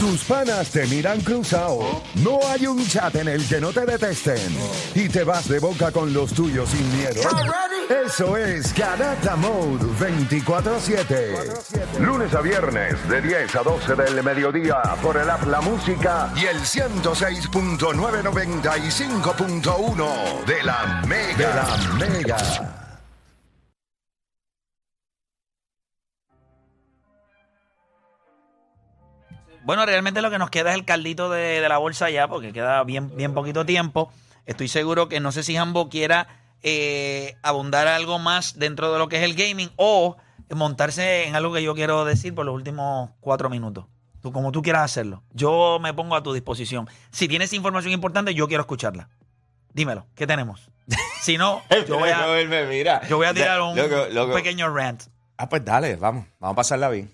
Tus panas te miran cruzado. No hay un chat en el que no te detesten. Y te vas de boca con los tuyos sin miedo. Eso es Garata Mode 24-7. Lunes a viernes de 10 a 12 del mediodía por el app La Música y el 106.995.1 de la Mega. De la Mega. Bueno, realmente lo que nos queda es el caldito de, de la bolsa ya, porque queda bien, bien poquito tiempo. Estoy seguro que no sé si Jambo quiera eh, abundar algo más dentro de lo que es el gaming o montarse en algo que yo quiero decir por los últimos cuatro minutos. Tú, como tú quieras hacerlo. Yo me pongo a tu disposición. Si tienes información importante, yo quiero escucharla. Dímelo, ¿qué tenemos? Si no, yo voy a, yo voy a tirar un, Loco, loco. un pequeño rant. Ah, pues dale, vamos. Vamos a pasarla bien.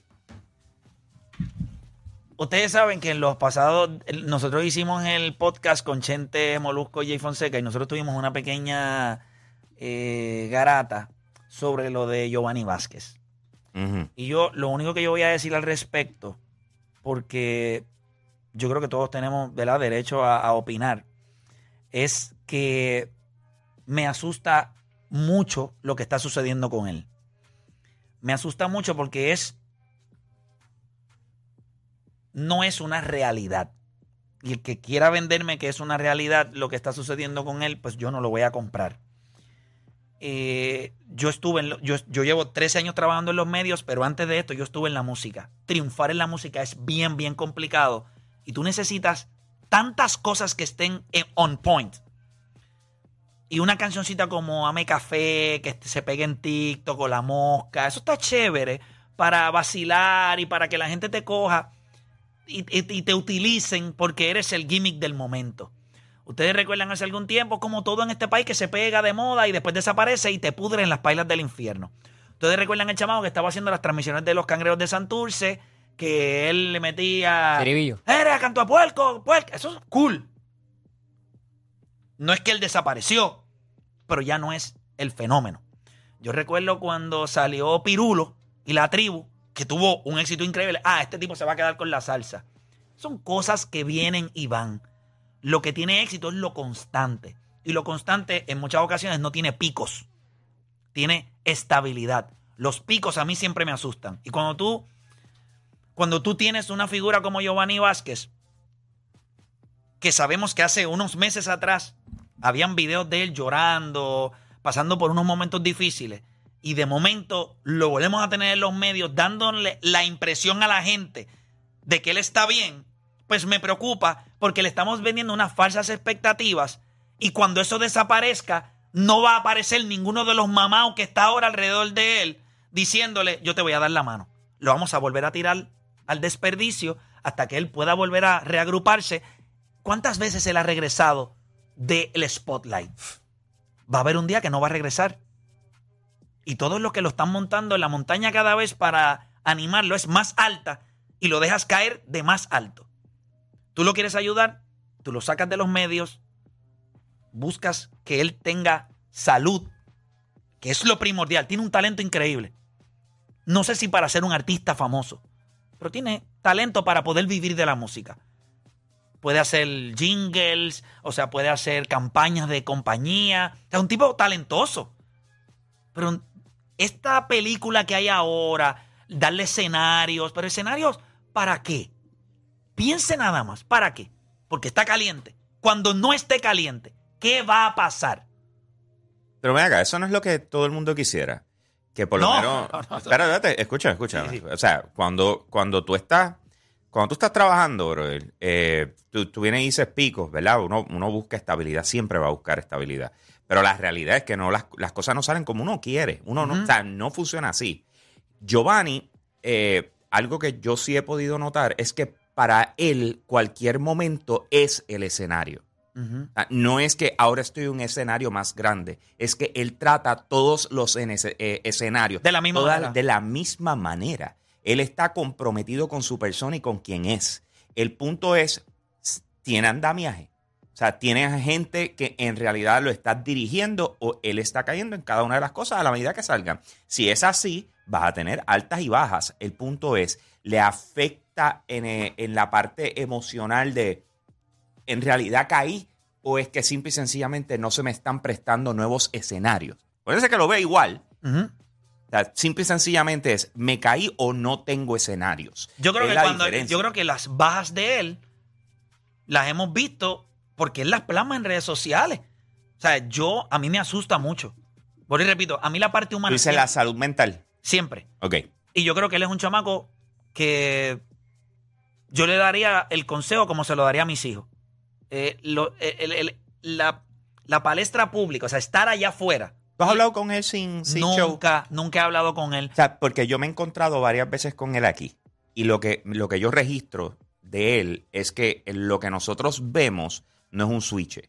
Ustedes saben que en los pasados, nosotros hicimos el podcast con Chente, Molusco y Jay Fonseca y nosotros tuvimos una pequeña eh, garata sobre lo de Giovanni Vázquez. Y yo, lo único que yo voy a decir al respecto, porque yo creo que todos tenemos ¿verdad? derecho a, a opinar, es que me asusta mucho lo que está sucediendo con él. Me asusta mucho porque es no es una realidad. Y el que quiera venderme que es una realidad lo que está sucediendo con él, pues yo no lo voy a comprar. Eh, yo estuve en yo, yo llevo 13 años trabajando en los medios, pero antes de esto yo estuve en la música. Triunfar en la música es bien, bien complicado. Y tú necesitas tantas cosas que estén en- on point. Y una cancioncita como Ame Café, que se pegue en TikTok o La Mosca, eso está chévere para vacilar y para que la gente te coja y, te utilicen porque eres el gimmick del momento. Ustedes recuerdan hace algún tiempo como todo en este país que se pega de moda y después desaparece y te pudre en las pailas del infierno. Ustedes recuerdan el chamaco que estaba haciendo las transmisiones de los cangreos de Santurce, que él le metía... ¡Era canto a puerco! puerco! Eso es cool. No es que él desapareció, pero ya no es el fenómeno. Yo recuerdo cuando salió Pirulo y la tribu, que tuvo un éxito increíble. Ah, este tipo se va a quedar con la salsa. Son cosas que vienen y van. Lo que tiene éxito es lo constante. Y lo constante en muchas ocasiones no tiene picos. Tiene estabilidad. Los picos a mí siempre me asustan. Y cuando tú, cuando tú tienes una figura como Giovanni Vázquez, que sabemos que hace unos meses atrás habían videos de él llorando, pasando por unos momentos difíciles, y de momento lo volvemos a tener en los medios dándole la impresión a la gente de que él está bien, pues me preocupa porque le estamos vendiendo unas falsas expectativas y cuando eso desaparezca, no va a aparecer ninguno de los mamaos que está ahora alrededor de él diciéndole, yo te voy a dar la mano. Lo vamos a volver a tirar al desperdicio hasta que él pueda volver a reagruparse. ¿Cuántas veces él ha regresado del spotlight? Va a haber un día que no va a regresar. Y todos los que lo están montando en la montaña cada vez para animarlo es más alta y lo dejas caer de más alto. Tú lo quieres ayudar, tú lo sacas de los medios, buscas que él tenga salud, que es lo primordial. Tiene un talento increíble. No sé si para ser un artista famoso, pero tiene talento para poder vivir de la música. Puede hacer jingles, o sea, puede hacer campañas de compañía. Sea, un tipo talentoso. Pero esta película que hay ahora, darle escenarios, pero escenarios, ¿para qué? Piense nada más, ¿para qué? Porque está caliente. Cuando no esté caliente, ¿qué va a pasar? Pero ven acá, eso no es lo que todo el mundo quisiera. Que por lo No, menos. no, no. Espera, espérate, escucha, escucha. Sí, sí. O sea, cuando, cuando tú estás. Cuando tú estás trabajando, brother, eh, tú, tú vienes y dices picos, ¿verdad? Uno, uno busca estabilidad, siempre va a buscar estabilidad. Pero la realidad es que no, las, las cosas no salen como uno quiere. Uno no, o sea, no funciona así. Giovanni, eh, algo que yo sí he podido notar es que para él cualquier momento es el escenario. Ah, No es que ahora estoy en un escenario más grande, es que él trata todos los ese- eh, escenarios De la misma toda- manera. de la misma manera. Él está comprometido con su persona y con quien es. El punto es, tiene andamiaje. O sea, tiene gente que en realidad lo está dirigiendo o él está cayendo en cada una de las cosas a la medida que salgan. Si es así, vas a tener altas y bajas. El punto es, le afecta en, eh, en la parte emocional de, en realidad caí o es que simple y sencillamente no se me están prestando nuevos escenarios. Puede ser que lo vea igual. O sea, simple y sencillamente es, me caí o no tengo escenarios. Yo creo Es que cuando yo creo que las bajas de él las hemos visto porque él las plasma en redes sociales. O sea, yo a mí me asusta mucho. Por y repito, a mí la parte humana dices la salud mental. siempre. Ok. Y yo creo que él es un chamaco que yo le daría el consejo como se lo daría a mis hijos. Eh, lo- el- el- la, la palestra pública, o sea, estar allá afuera. ¿Tú has hablado con él sin, sin show? nunca, nunca he hablado con él. O sea, porque yo me he encontrado varias veces con él aquí. Y lo que, lo que yo registro de él es que lo que nosotros vemos no es un switch.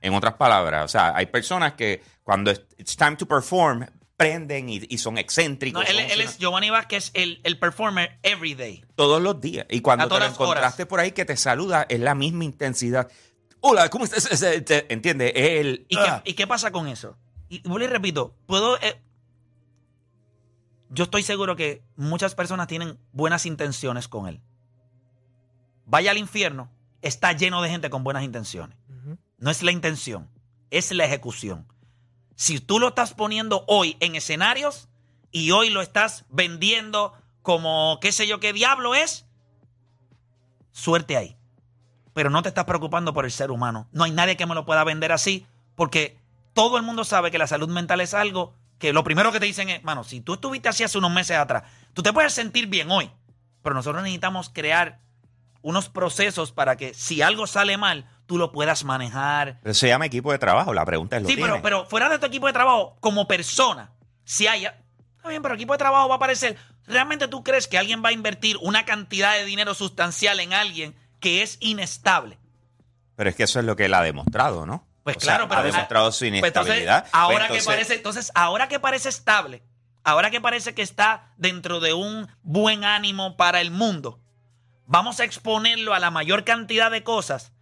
En otras palabras, o sea, hay personas que cuando es- it's time to perform, prenden y, y son excéntricos. No, él, son- él es Giovanni Vázquez, el, el performer every day. todos los días. Y cuando te lo horas. encontraste por ahí que te saluda, es la misma intensidad. Hola, ¿cómo estás? ¿Entiendes? Él. ¿Y, Ah. qué, y qué pasa con eso? Y vuelvo y repito, puedo. eh, yo estoy seguro que muchas personas tienen buenas intenciones con él. Vaya al infierno, está lleno de gente con buenas intenciones. No es la intención, es la ejecución. Si tú lo estás poniendo hoy en escenarios y hoy lo estás vendiendo como qué sé yo qué diablo es, suerte ahí. Pero no te estás preocupando por el ser humano. No hay nadie que me lo pueda vender así porque todo el mundo sabe que la salud mental es algo que lo primero que te dicen es, mano, si tú estuviste así hace unos meses atrás, tú te puedes sentir bien hoy, pero nosotros necesitamos crear unos procesos para que si algo sale mal, tú lo puedas manejar, Pero se llama equipo de trabajo. La pregunta es: ¿lo Sí, pero, tiene? pero fuera de tu equipo de trabajo, como persona, si hay. Está bien, pero equipo de trabajo va a aparecer. ¿Realmente tú crees que alguien va a invertir una cantidad de dinero sustancial en alguien que es inestable? Pero es que eso es lo que él ha demostrado, ¿no? Pues O sea, claro, pero. Ha demostrado su Pues entonces, inestabilidad. ahora Pues que entonces- parece, entonces, ahora que parece estable, ahora que parece que está dentro de un buen ánimo para el mundo, vamos a exponerlo a la mayor cantidad de cosas.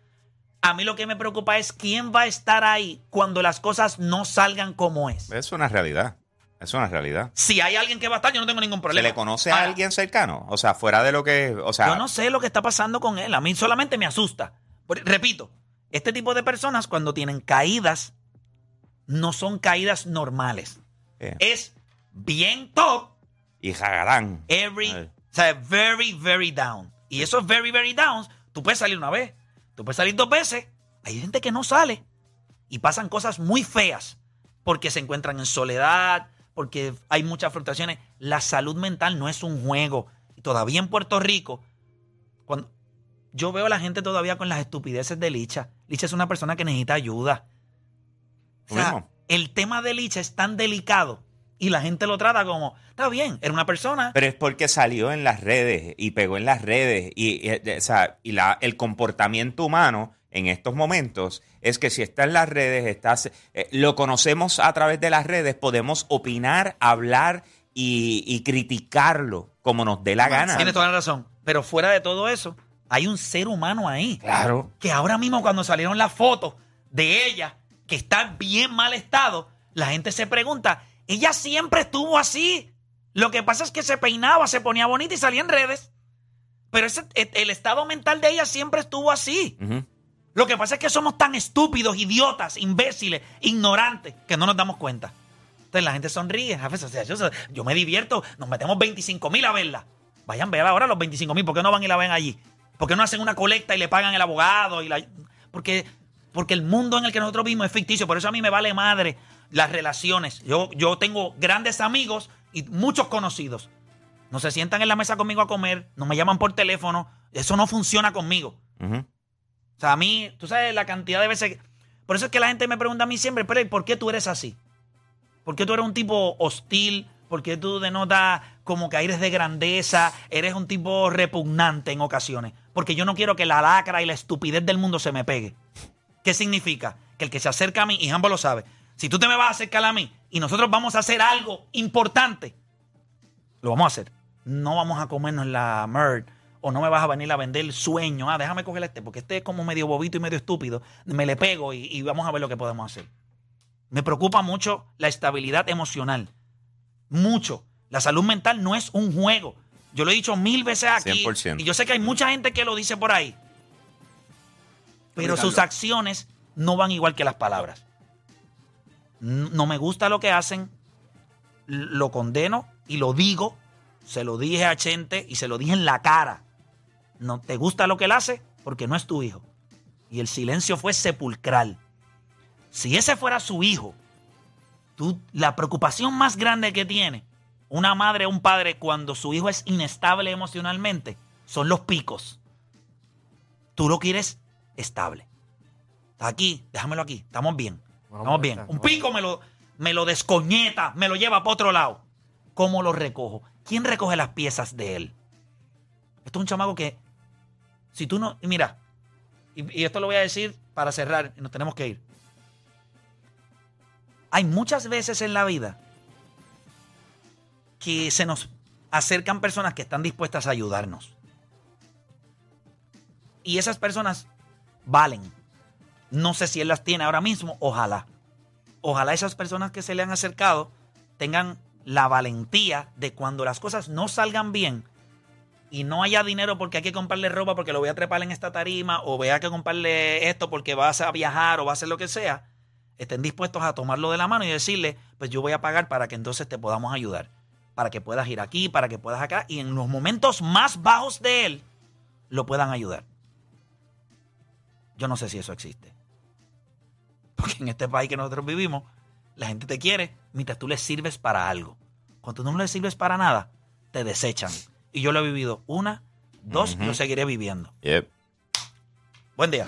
A mí lo que me preocupa es quién va a estar ahí cuando las cosas no salgan como es. Es una realidad. Es una realidad. Si hay alguien que va a estar, yo no tengo ningún ¿Se problema. le conoce a Ahora, alguien cercano? O sea, fuera de lo que. O sea, Yo no sé lo que está pasando con él. A mí solamente me asusta. Repito, este tipo de personas cuando tienen caídas, no son caídas normales. eh, Es bien top, y jagarán. every, o sea, very, very down. Y esos very, very downs, tú puedes salir una vez, tú puedes salir dos veces. Hay gente que no sale y pasan cosas muy feas porque se encuentran en soledad, porque hay muchas frustraciones. La salud mental no es un juego. Y todavía en Puerto Rico, cuando yo veo a la gente todavía con las estupideces de Licha. Licha es una persona que necesita ayuda. O sea, el tema de Licha es tan delicado y la gente lo trata como, está bien, era una persona. Pero es porque salió en las redes y pegó en las redes. Y, y, o sea, y la, el comportamiento humano en estos momentos es que si está en las redes, estás, eh, lo conocemos a través de las redes, podemos opinar, hablar y, y criticarlo como nos dé la gana. Tienes toda la razón. Pero fuera de todo eso, hay un ser humano ahí. Claro. Que ahora mismo cuando salieron las fotos de ella, que está en bien mal estado, la gente se pregunta, ella siempre estuvo así. Lo que pasa es que se peinaba, se ponía bonita y salía en redes. Pero ese, e, el estado mental de ella siempre estuvo así. Lo que pasa es que somos tan estúpidos, idiotas, imbéciles, ignorantes, que no nos damos cuenta. Entonces la gente sonríe. A veces, o sea, yo, yo me divierto, nos metemos 25 mil a verla. Vayan, vean ahora los 25 mil. ¿Por qué no van y la ven allí? ¿Por qué no hacen una colecta y le pagan el abogado? Y la, porque, porque el mundo en el que nosotros vivimos es ficticio. Por eso a mí me vale madre las relaciones. Yo, yo tengo grandes amigos y muchos conocidos. No se sientan en la mesa conmigo a comer, no me llaman por teléfono. Eso no funciona conmigo. O sea, a mí, tú sabes la cantidad de veces. que- Por eso es que la gente me pregunta a mí siempre, pero ¿y ¿por qué tú eres así? ¿Por qué tú eres un tipo hostil? ¿Por qué tú denotas como que eres de grandeza? Eres un tipo repugnante en ocasiones. Porque yo no quiero que la lacra y la estupidez del mundo se me pegue. ¿Qué significa? Que el que se acerca a mí, y ambos lo sabe, si tú te me vas a acercar a mí y nosotros vamos a hacer algo importante, lo vamos a hacer. No vamos a comernos la merd o no me vas a venir a vender el sueño. Ah, déjame coger este, porque este es como medio bobito y medio estúpido. Me le pego y, y vamos a ver lo que podemos hacer. Me preocupa mucho la estabilidad emocional. Mucho. La salud mental no es un juego. Yo lo he dicho mil veces aquí. 100%. Y yo sé que hay mucha gente que lo dice por ahí. Pero sus acciones no van igual que las palabras. No me gusta lo que hacen. Lo condeno y lo digo. Se lo dije a Chente y se lo dije en la cara. No te gusta lo que él hace porque no es tu hijo. Y el silencio fue sepulcral. Si ese fuera su hijo, tú, la preocupación más grande que tiene una madre o un padre cuando su hijo es inestable emocionalmente son los picos. Tú lo quieres estable. Aquí, déjamelo aquí, estamos bien. Estamos pues, bien. Un pico me lo, me lo descoñeta, me lo lleva para otro lado. ¿Cómo lo recojo? ¿Quién recoge las piezas de él? Esto es un chamaco que, si tú no, mira, y, y esto lo voy a decir para cerrar, y nos tenemos que ir. Hay muchas veces en la vida que se nos acercan personas que están dispuestas a ayudarnos. Y esas personas valen. No sé si él las tiene ahora mismo, ojalá. Ojalá esas personas que se le han acercado tengan la valentía de cuando las cosas no salgan bien y no haya dinero porque hay que comprarle ropa porque lo voy a trepar en esta tarima o voy a que comprarle esto porque vas a viajar o va a hacer lo que sea, estén dispuestos a tomarlo de la mano y decirle, pues yo voy a pagar para que entonces te podamos ayudar, para que puedas ir aquí, para que puedas acá y en los momentos más bajos de él lo puedan ayudar. Yo no sé si eso existe. Porque en este país que nosotros vivimos, la gente te quiere mientras tú les sirves para algo. Cuando tú no les sirves para nada, te desechan. Y yo lo he vivido una, dos, y lo seguiré viviendo. Yep. Buen día.